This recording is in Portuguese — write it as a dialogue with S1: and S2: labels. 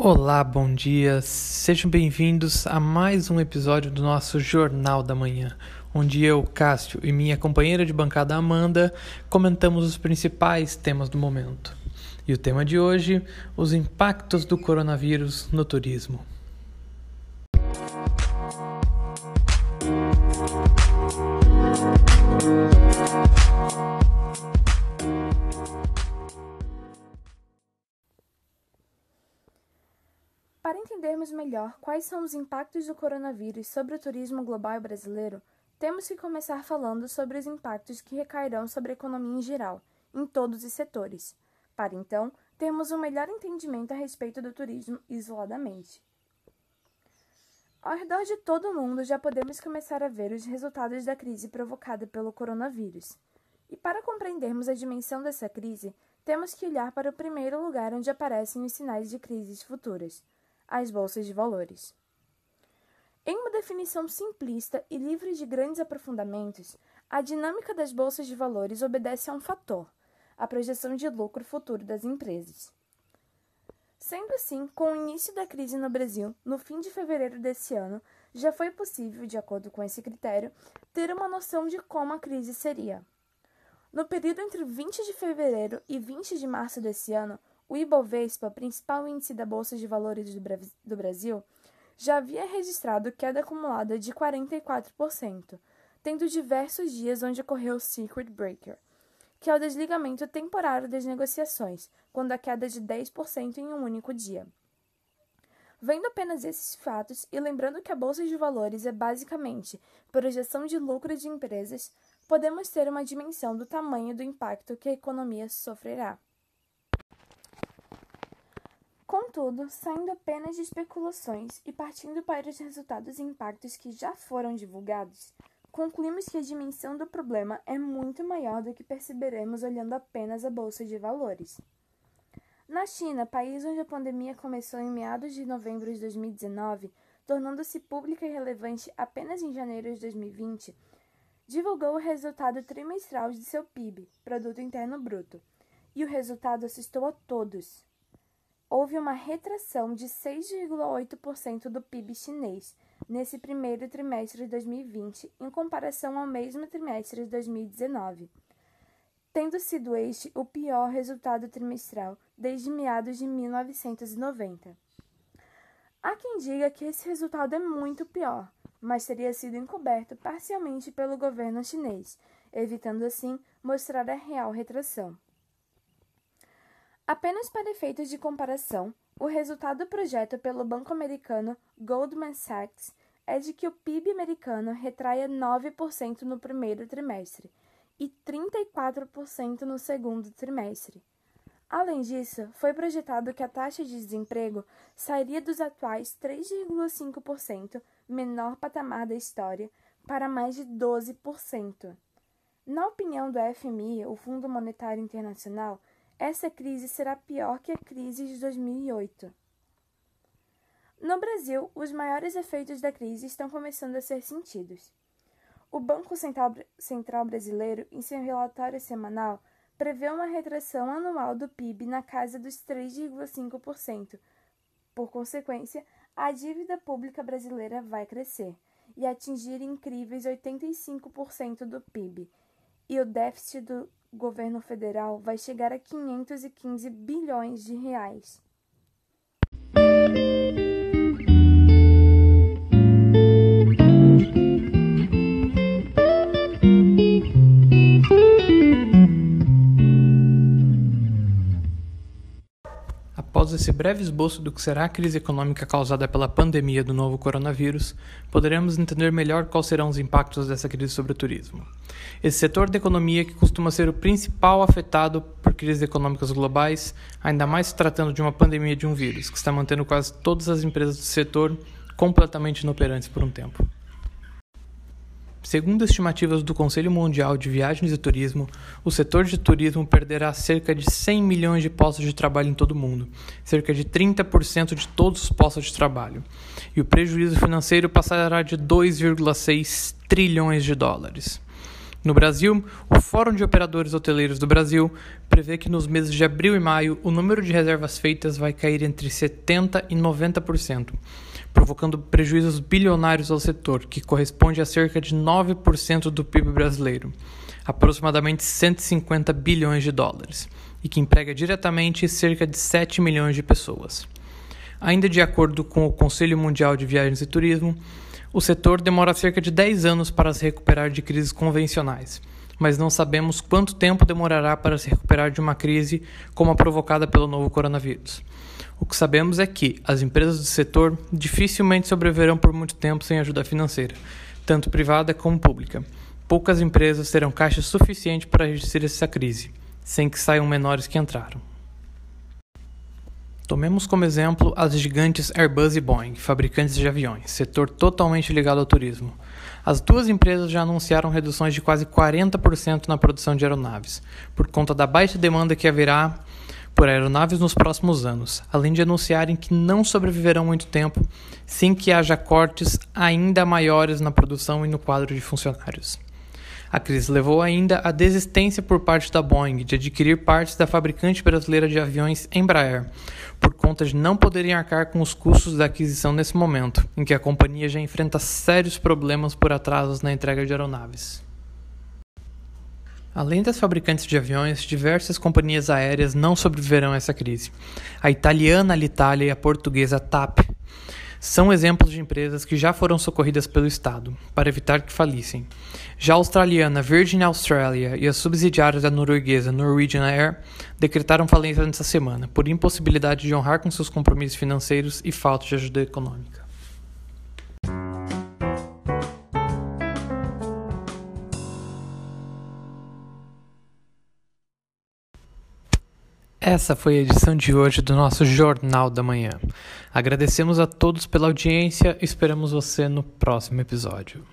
S1: Olá, bom dia. Sejam bem-vindos a mais um episódio do nosso Jornal da Manhã, onde eu, Cássio e minha companheira de bancada Amanda comentamos os principais temas do momento. E o tema de hoje, os impactos do coronavírus no turismo.
S2: Para entendermos melhor quais são os impactos do coronavírus sobre o turismo global brasileiro, temos que começar falando sobre os impactos que recairão sobre a economia em geral, em todos os setores, para então termos um melhor entendimento a respeito do turismo isoladamente. Ao redor de todo o mundo já podemos começar a ver os resultados da crise provocada pelo coronavírus. E para compreendermos a dimensão dessa crise, temos que olhar para o primeiro lugar onde aparecem os sinais de crises futuras as bolsas de valores. Em uma definição simplista e livre de grandes aprofundamentos, a dinâmica das bolsas de valores obedece a um fator, a projeção de lucro futuro das empresas. Sendo assim, com o início da crise no Brasil, no fim de fevereiro desse ano, já foi possível, de acordo com esse critério, ter uma noção de como a crise seria. No período entre 20 de fevereiro e 20 de março desse ano, o Ibovespa, principal índice da Bolsa de Valores do Brasil, já havia registrado queda acumulada de 44%, tendo diversos dias onde ocorreu o Secret Breaker, que é o desligamento temporário das negociações, quando a queda de 10% em um único dia. Vendo apenas esses fatos e lembrando que a bolsa de valores é basicamente projeção de lucro de empresas, podemos ter uma dimensão do tamanho do impacto que a economia sofrerá. Contudo, saindo apenas de especulações e partindo para os resultados e impactos que já foram divulgados, concluímos que a dimensão do problema é muito maior do que perceberemos olhando apenas a bolsa de valores. Na China, país onde a pandemia começou em meados de novembro de 2019, tornando-se pública e relevante apenas em janeiro de 2020, divulgou o resultado trimestral de seu PIB, Produto Interno Bruto, e o resultado assustou a todos houve uma retração de 6,8% do PIB chinês nesse primeiro trimestre de 2020 em comparação ao mesmo trimestre de 2019, tendo sido este o pior resultado trimestral desde meados de 1990. Há quem diga que esse resultado é muito pior, mas teria sido encoberto parcialmente pelo governo chinês, evitando assim mostrar a real retração. Apenas para efeitos de comparação, o resultado projeto pelo banco americano Goldman Sachs é de que o PIB americano retraia 9% no primeiro trimestre e 34% no segundo trimestre. Além disso, foi projetado que a taxa de desemprego sairia dos atuais 3,5%, menor patamar da história, para mais de 12%. Na opinião do FMI, o Fundo Monetário Internacional, essa crise será pior que a crise de 2008. No Brasil, os maiores efeitos da crise estão começando a ser sentidos. O Banco Central, Brasileiro, em seu relatório semanal, prevê uma retração anual do PIB na casa dos 3,5%. Por consequência, a dívida pública brasileira vai crescer e atingir incríveis 85% do PIB, e o déficit do governo federal vai chegar a 515 bilhões de reais.
S1: Esse breve esboço do que será a crise econômica causada pela pandemia do novo coronavírus, poderemos entender melhor quais serão os impactos dessa crise sobre o turismo. Esse setor da economia, que costuma ser o principal afetado por crises econômicas globais, ainda mais tratando de uma pandemia de um vírus, que está mantendo quase todas as empresas do setor completamente inoperantes por um tempo. Segundo estimativas do Conselho Mundial de Viagens e Turismo, o setor de turismo perderá cerca de 100 milhões de postos de trabalho em todo o mundo, cerca de 30% de todos os postos de trabalho, e o prejuízo financeiro passará de 2,6 trilhões de dólares. No Brasil, o Fórum de Operadores Hoteleiros do Brasil prevê que nos meses de abril e maio o número de reservas feitas vai cair entre 70% e 90%, provocando prejuízos bilionários ao setor, que corresponde a cerca de 9% do PIB brasileiro, aproximadamente 150 bilhões de dólares, e que emprega diretamente cerca de 7 milhões de pessoas. Ainda de acordo com o Conselho Mundial de Viagens e Turismo, o setor demora cerca de 10 anos para se recuperar de crises convencionais, mas não sabemos quanto tempo demorará para se recuperar de uma crise como a provocada pelo novo coronavírus. O que sabemos é que as empresas do setor dificilmente sobreviverão por muito tempo sem ajuda financeira, tanto privada como pública. Poucas empresas terão caixa suficiente para resistir essa crise, sem que saiam menores que entraram. Tomemos como exemplo as gigantes Airbus e Boeing, fabricantes de aviões, setor totalmente ligado ao turismo. As duas empresas já anunciaram reduções de quase 40% na produção de aeronaves, por conta da baixa demanda que haverá por aeronaves nos próximos anos, além de anunciarem que não sobreviverão muito tempo sem que haja cortes ainda maiores na produção e no quadro de funcionários. A crise levou ainda à desistência por parte da Boeing de adquirir partes da fabricante brasileira de aviões Embraer, por conta de não poderem arcar com os custos da aquisição nesse momento, em que a companhia já enfrenta sérios problemas por atrasos na entrega de aeronaves. Além das fabricantes de aviões, diversas companhias aéreas não sobreviverão a essa crise. A italiana Alitalia e a portuguesa TAP são exemplos de empresas que já foram socorridas pelo Estado, para evitar que falissem. Já a australiana Virgin Australia e as subsidiárias da norueguesa Norwegian Air decretaram falência nesta semana, por impossibilidade de honrar com seus compromissos financeiros e falta de ajuda econômica. Essa foi a edição de hoje do nosso Jornal da Manhã. Agradecemos a todos pela audiência e esperamos você no próximo episódio.